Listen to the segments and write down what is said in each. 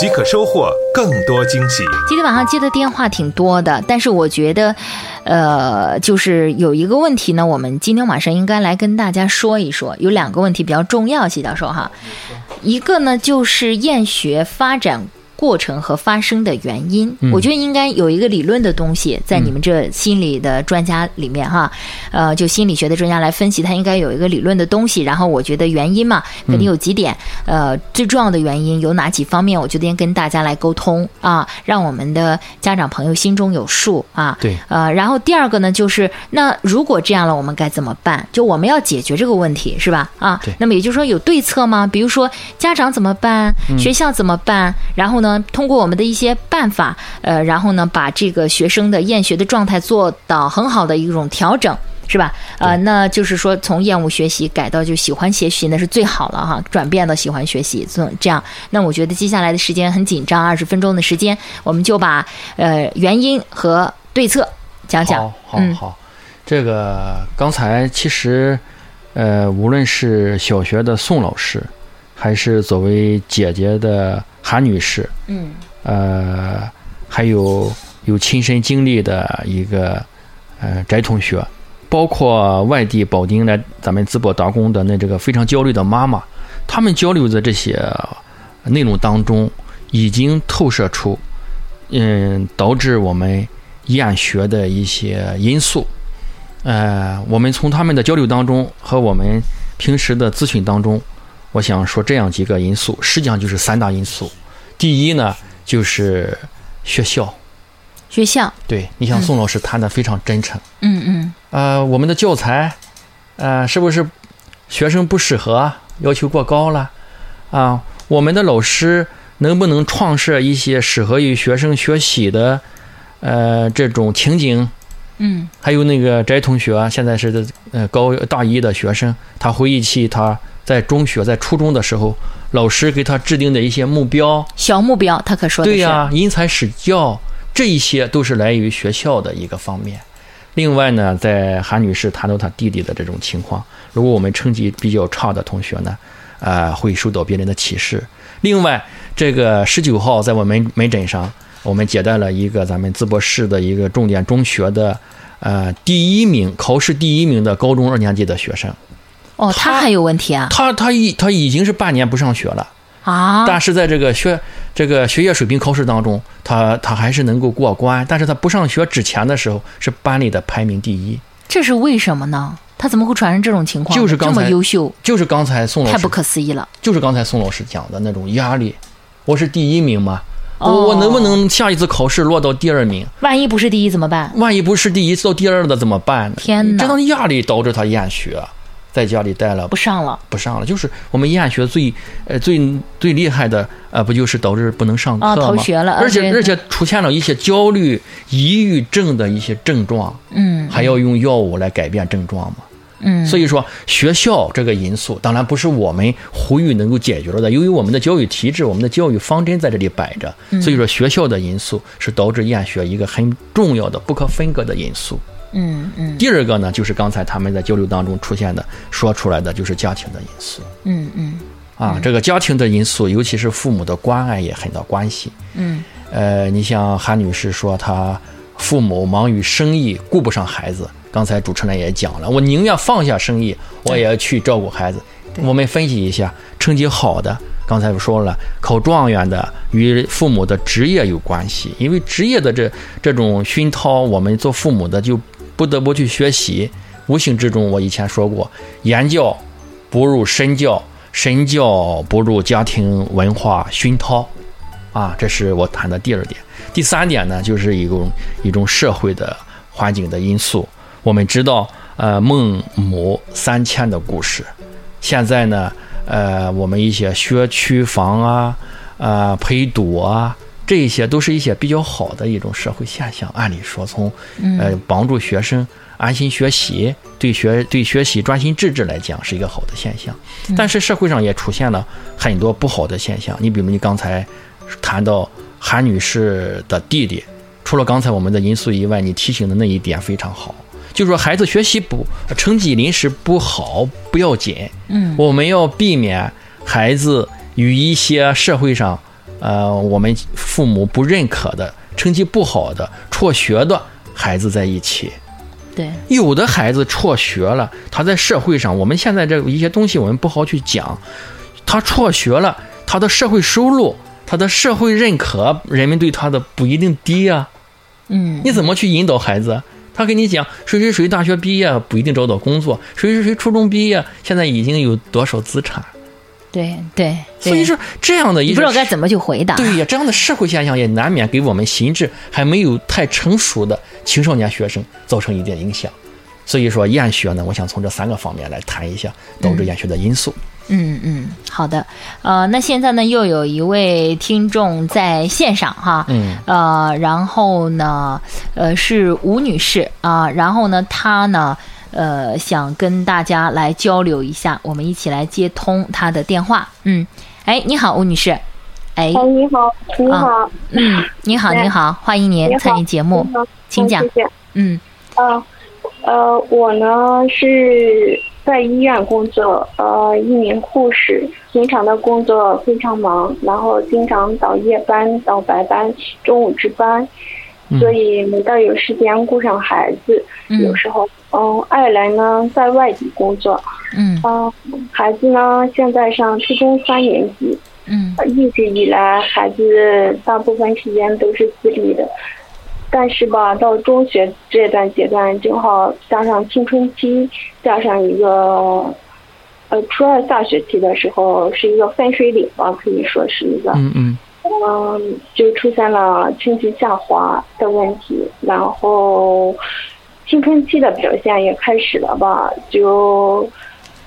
即可收获更多惊喜。今天晚上接的电话挺多的，但是我觉得，呃，就是有一个问题呢，我们今天晚上应该来跟大家说一说。有两个问题比较重要，谢教授哈。一个呢就是厌学发展。过程和发生的原因，我觉得应该有一个理论的东西在你们这心理的专家里面哈，呃，就心理学的专家来分析，他应该有一个理论的东西。然后我觉得原因嘛，肯定有几点，呃，最重要的原因有哪几方面？我觉得应跟大家来沟通啊，让我们的家长朋友心中有数啊。对。呃，然后第二个呢，就是那如果这样了，我们该怎么办？就我们要解决这个问题是吧？啊。那么也就是说有对策吗？比如说家长怎么办？学校怎么办？然后呢？通过我们的一些办法，呃，然后呢，把这个学生的厌学的状态做到很好的一种调整，是吧？呃，那就是说从厌恶学习改到就喜欢学习，那是最好了哈，转变到喜欢学习，这这样。那我觉得接下来的时间很紧张，二十分钟的时间，我们就把呃原因和对策讲讲。好，好，好。这个刚才其实，呃，无论是小学的宋老师，还是作为姐姐的。韩女士，嗯，呃，还有有亲身经历的一个呃翟同学，包括外地保定来咱们淄博打工的那这个非常焦虑的妈妈，他们交流的这些内容当中，已经透射出，嗯，导致我们厌学的一些因素。呃，我们从他们的交流当中和我们平时的咨询当中。我想说这样几个因素，实际上就是三大因素。第一呢，就是学校。学校。对，你像宋老师谈的非常真诚。嗯嗯。呃，我们的教材，呃，是不是学生不适合？要求过高了？啊，我们的老师能不能创设一些适合于学生学习的，呃，这种情景？嗯。还有那个翟同学，现在是呃高大一的学生，他回忆起他。在中学、在初中的时候，老师给他制定的一些目标，小目标，他可说对呀，因材施教，这一些都是来源于学校的一个方面。另外呢，在韩女士谈到她弟弟的这种情况，如果我们成绩比较差的同学呢，呃，会受到别人的歧视。另外，这个十九号在我们门诊上，我们接待了一个咱们淄博市的一个重点中学的，呃，第一名考试第一名的高中二年级的学生。哦，他还有问题啊！他他已他已经是半年不上学了啊！但是在这个学这个学业水平考试当中，他他还是能够过关。但是他不上学之前的时候是班里的排名第一，这是为什么呢？他怎么会产生这种情况？就是刚才这么优秀，就是刚才宋老师太不可思议了。就是刚才宋老师讲的那种压力，我是第一名嘛，我我能不能下一次考试落到第二名？万一不是第一怎么办？万一不是第一到第二的怎么办？天哪！这种压力导致他厌学。在家里待了不上了，不上了，就是我们厌学最呃最最厉害的呃，不就是导致不能上课吗？逃学了，而且而且出现了一些焦虑、抑郁症的一些症状，嗯，还要用药物来改变症状嘛，嗯，所以说学校这个因素当然不是我们呼吁能够解决了的，由于我们的教育体制、我们的教育方针在这里摆着，所以说学校的因素是导致厌学一个很重要的、不可分割的因素。嗯嗯，第二个呢，就是刚才他们在交流当中出现的、说出来的，就是家庭的因素。嗯嗯，啊，这个家庭的因素，尤其是父母的关爱也很大关系。嗯，呃，你像韩女士说，她父母忙于生意，顾不上孩子。刚才主持人也讲了，我宁愿放下生意，我也要去照顾孩子。我们分析一下，成绩好的，刚才我说了，考状元的与父母的职业有关系，因为职业的这这种熏陶，我们做父母的就。不得不去学习，无形之中，我以前说过，言教不如身教，身教不如家庭文化熏陶，啊，这是我谈的第二点。第三点呢，就是一种一种社会的环境的因素。我们知道，呃，孟母三迁的故事，现在呢，呃，我们一些学区房啊，呃，陪读啊。这一些都是一些比较好的一种社会现象。按理说，从呃帮助学生安心学习，对学对学习专心致志来讲，是一个好的现象。但是社会上也出现了很多不好的现象。你比如你刚才谈到韩女士的弟弟，除了刚才我们的因素以外，你提醒的那一点非常好，就说孩子学习不成绩临时不好不要紧，嗯，我们要避免孩子与一些社会上。呃，我们父母不认可的、成绩不好的、辍学的孩子在一起。对，有的孩子辍学了，他在社会上，我们现在这一些东西我们不好去讲。他辍学了，他的社会收入、他的社会认可，人们对他的不一定低啊。嗯，你怎么去引导孩子？他跟你讲，谁谁谁大学毕业不一定找到工作，谁谁谁初中毕业现在已经有多少资产？对对，所以说这样的一不知道该怎么去回答。对呀，这样的社会现象也难免给我们心智还没有太成熟的青少年学生造成一定影响。所以说厌学呢，我想从这三个方面来谈一下导致厌学的因素。嗯嗯，好的。呃，那现在呢，又有一位听众在线上哈，嗯，呃，然后呢，呃，是吴女士啊，然后呢，她呢。呃，想跟大家来交流一下，我们一起来接通她的电话。嗯，哎，你好，吴女士。哎，你好，你好。嗯，你好，你好，欢迎您参与节目，请讲。嗯，呃，呃，我呢是在医院工作，呃，一名护士，平常的工作非常忙，然后经常倒夜班、倒白班、中午值班。所以没到有时间顾上孩子，有时候，嗯，爱人呢在外地工作，嗯，啊，孩子呢现在上初中三年级，嗯，一直以来孩子大部分时间都是自立的，但是吧，到中学这段阶段正好加上青春期，加上一个，呃，初二下学期的时候是一个分水岭吧，可以说是一个，嗯嗯。嗯，就出现了经济下滑的问题，然后青春期的表现也开始了吧，就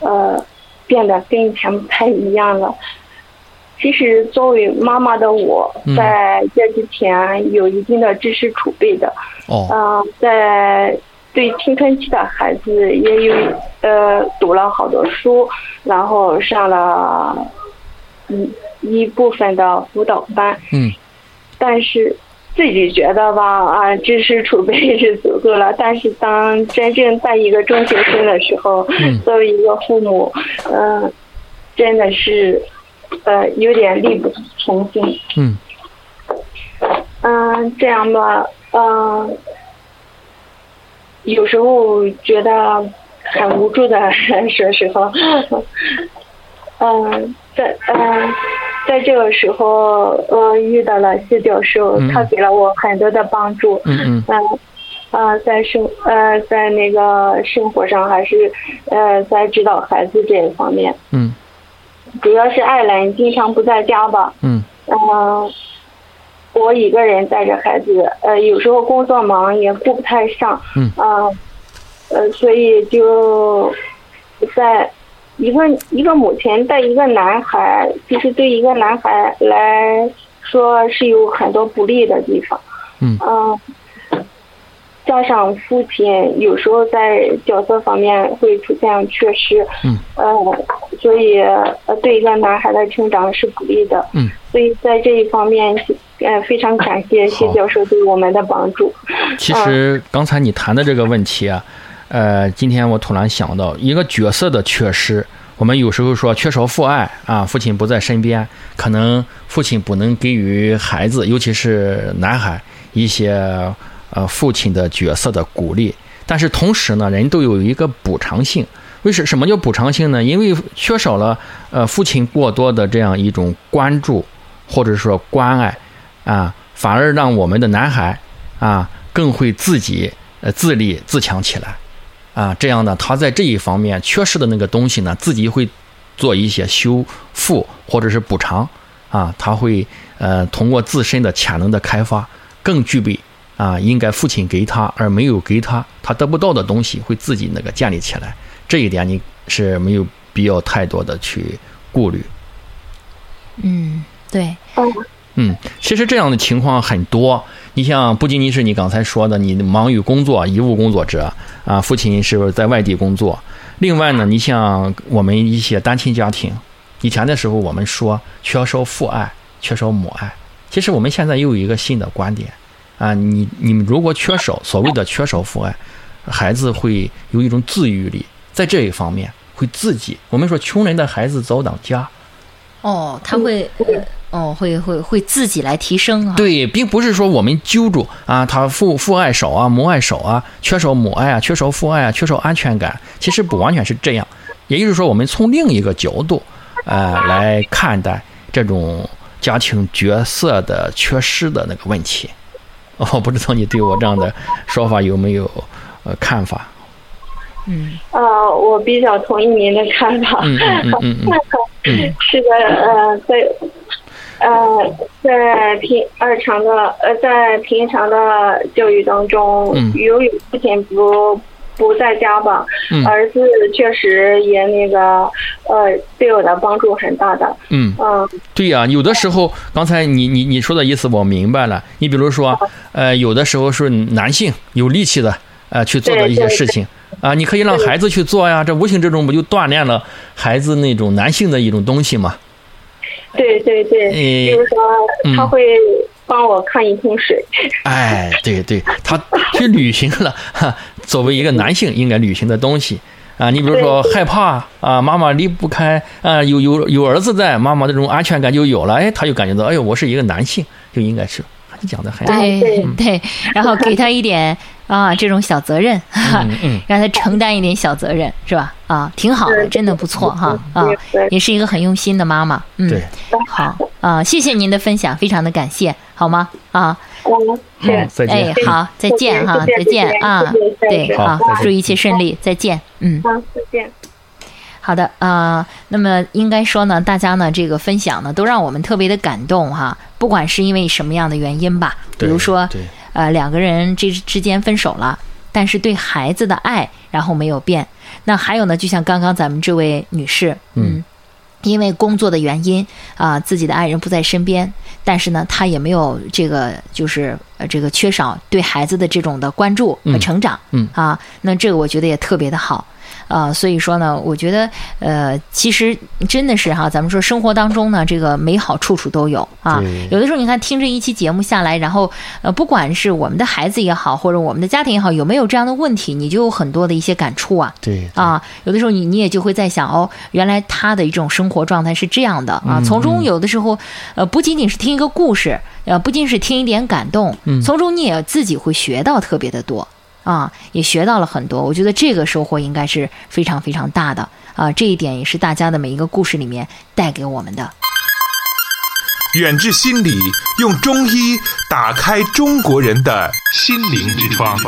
呃变得跟以前不太一样了。其实作为妈妈的我，在这之前有一定的知识储备的，哦，嗯，在对青春期的孩子也有呃读了好多书，然后上了嗯。一部分的辅导班，嗯，但是自己觉得吧，啊，知识储备是足够了。但是当真正带一个中学生的时候，作为一个父母，嗯，真的是，呃，有点力不从心。嗯，嗯，这样吧，嗯，有时候觉得很无助的，说实话，嗯，在嗯。在这个时候，呃，遇到了谢教授，他给了我很多的帮助。嗯嗯。啊，在生呃，在那个生活上还是呃，在指导孩子这一方面。嗯。主要是爱人经常不在家吧。嗯。嗯。我一个人带着孩子，呃，有时候工作忙也顾不太上。嗯。啊。呃，所以就在。一个一个母亲带一个男孩，其实对一个男孩来说是有很多不利的地方。嗯。嗯加上父亲有时候在角色方面会出现缺失。嗯。呃，所以呃，对一个男孩的成长是不利的。嗯。所以在这一方面，呃，非常感谢谢教授对我们的帮助。其实刚才你谈的这个问题啊。呃，今天我突然想到一个角色的缺失，我们有时候说缺少父爱啊，父亲不在身边，可能父亲不能给予孩子，尤其是男孩一些呃父亲的角色的鼓励。但是同时呢，人都有一个补偿性。为什什么叫补偿性呢？因为缺少了呃父亲过多的这样一种关注或者说关爱啊，反而让我们的男孩啊更会自己呃自立自强起来。啊，这样呢，他在这一方面缺失的那个东西呢，自己会做一些修复或者是补偿，啊，他会呃通过自身的潜能的开发，更具备啊应该父亲给他而没有给他，他得不到的东西会自己那个建立起来，这一点你是没有必要太多的去顾虑。嗯，对。嗯，其实这样的情况很多。你像不仅仅是你刚才说的，你忙于工作，遗务工作者啊，父亲是在外地工作。另外呢，你像我们一些单亲家庭，以前的时候我们说缺少父爱，缺少母爱。其实我们现在又有一个新的观点啊，你你们如果缺少所谓的缺少父爱，孩子会有一种自愈力，在这一方面会自己。我们说穷人的孩子早当家。哦，他会，哦，会会会自己来提升啊。对，并不是说我们揪住啊，他父父爱少啊，母爱少啊，缺少母爱啊，缺少父爱啊，缺少安全感。其实不完全是这样，也就是说，我们从另一个角度，呃，来看待这种家庭角色的缺失的那个问题。我不知道你对我这样的说法有没有呃看法？嗯。呃，我比较同意您的看法。嗯嗯嗯嗯。是的，呃，在呃在平日常的呃在平常的教育当中，由于父亲不不在家吧，儿子确实也那个呃对我的帮助很大的。嗯嗯，对呀，有的时候刚才你你你说的意思我明白了。你比如说，呃，有的时候是男性有力气的呃去做的一些事情。啊，你可以让孩子去做呀，这无形之中不就锻炼了孩子那种男性的一种东西吗？对对对，比如说他会帮我看一桶水。哎，对对，他去履行了 哈，作为一个男性应该履行的东西啊。你比如说害怕啊，妈妈离不开啊，有有有儿子在，妈妈这种安全感就有了。哎，他就感觉到，哎呦，我是一个男性，就应该是。讲的很对对，然后给他一点啊这种小责任，让他承担一点小责任，是吧？啊，挺好的，真的不错哈啊，也是一个很用心的妈妈。嗯，对，好啊，谢谢您的分享，非常的感谢，好吗？啊，嗯，再见。哎，好，再见哈，再见啊，对，好，祝一切顺利，再见。嗯，好，再见。好的啊，那么应该说呢，大家呢这个分享呢，都让我们特别的感动哈。不管是因为什么样的原因吧，比如说，呃，两个人之之间分手了，但是对孩子的爱然后没有变。那还有呢，就像刚刚咱们这位女士，嗯，因为工作的原因啊，自己的爱人不在身边，但是呢，她也没有这个就是呃这个缺少对孩子的这种的关注和成长，嗯啊，那这个我觉得也特别的好。啊，所以说呢，我觉得，呃，其实真的是哈，咱们说生活当中呢，这个美好处处都有啊。有的时候你看听这一期节目下来，然后呃，不管是我们的孩子也好，或者我们的家庭也好，有没有这样的问题，你就有很多的一些感触啊。对。啊，有的时候你你也就会在想，哦，原来他的一种生活状态是这样的啊。从中有的时候，呃，不仅仅是听一个故事，呃，不仅是听一点感动，从中你也自己会学到特别的多。啊，也学到了很多，我觉得这个收获应该是非常非常大的啊！这一点也是大家的每一个故事里面带给我们的。远志心理用中医打开中国人的心灵之窗。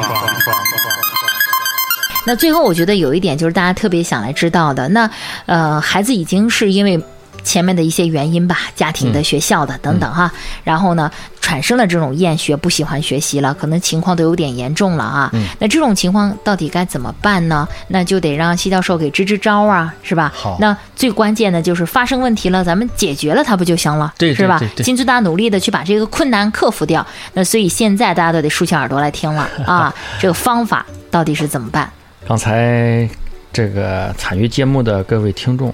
那最后，我觉得有一点就是大家特别想来知道的，那呃，孩子已经是因为。前面的一些原因吧，家庭的、学校的等等哈，然后呢，产生了这种厌学、不喜欢学习了，可能情况都有点严重了啊。那这种情况到底该怎么办呢？那就得让西教授给支支招啊，是吧？好。那最关键的就是发生问题了，咱们解决了它不就行了？对，是吧？尽最大努力的去把这个困难克服掉。那所以现在大家都得竖起耳朵来听了啊，这个方法到底是怎么办？刚才这个参与节目的各位听众。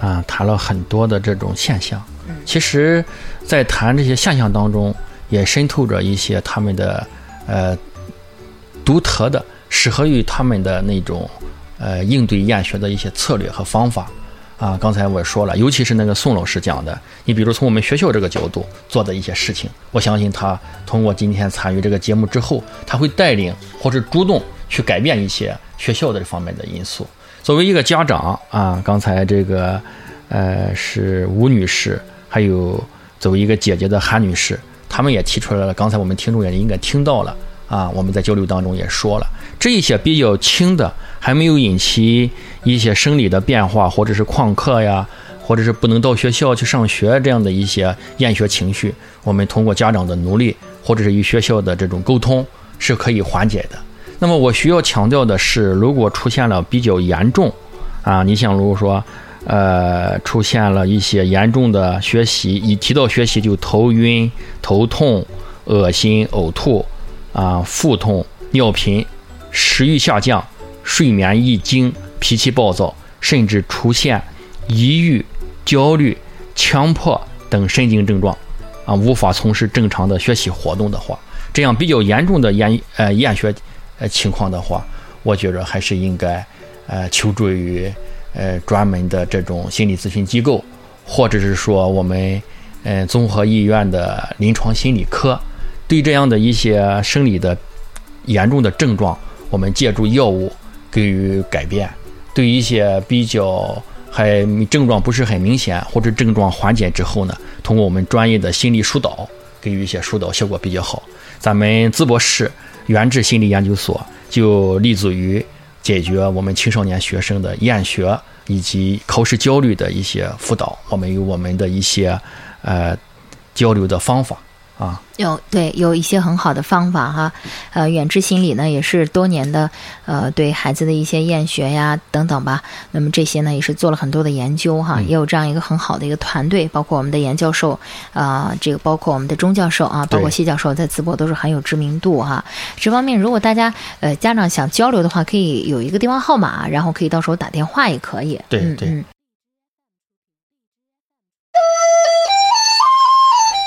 啊，谈了很多的这种现象，其实，在谈这些现象当中，也渗透着一些他们的呃独特的、适合于他们的那种呃应对厌学的一些策略和方法。啊，刚才我说了，尤其是那个宋老师讲的，你比如从我们学校这个角度做的一些事情，我相信他通过今天参与这个节目之后，他会带领或者主动去改变一些学校的这方面的因素。作为一个家长啊，刚才这个，呃，是吴女士，还有作为一个姐姐的韩女士，他们也提出来了。刚才我们听众也应该听到了啊，我们在交流当中也说了，这一些比较轻的，还没有引起一些生理的变化，或者是旷课呀，或者是不能到学校去上学这样的一些厌学情绪，我们通过家长的努力，或者是与学校的这种沟通，是可以缓解的。那么我需要强调的是，如果出现了比较严重，啊，你像如果说，呃，出现了一些严重的学习，一提到学习就头晕、头痛、恶心、呕吐，啊，腹痛、尿频、食欲下降、睡眠易惊、脾气暴躁，甚至出现抑郁、焦虑、强迫等神经症状，啊，无法从事正常的学习活动的话，这样比较严重的厌呃厌学呃情况的话，我觉着还是应该呃求助于。呃，专门的这种心理咨询机构，或者是说我们嗯综合医院的临床心理科，对这样的一些生理的严重的症状，我们借助药物给予改变；对一些比较还症状不是很明显或者症状缓解之后呢，通过我们专业的心理疏导给予一些疏导，效果比较好。咱们淄博市原治心理研究所就立足于。解决我们青少年学生的厌学以及考试焦虑的一些辅导，我们有我们的一些呃交流的方法。啊，有对有一些很好的方法哈，呃，远志心理呢也是多年的呃对孩子的一些厌学呀等等吧，那么这些呢也是做了很多的研究哈，也有这样一个很好的一个团队，包括我们的严教授啊，这个包括我们的钟教授啊，包括谢教授在淄博都是很有知名度哈。这方面如果大家呃家长想交流的话，可以有一个电话号码，然后可以到时候打电话也可以。对对。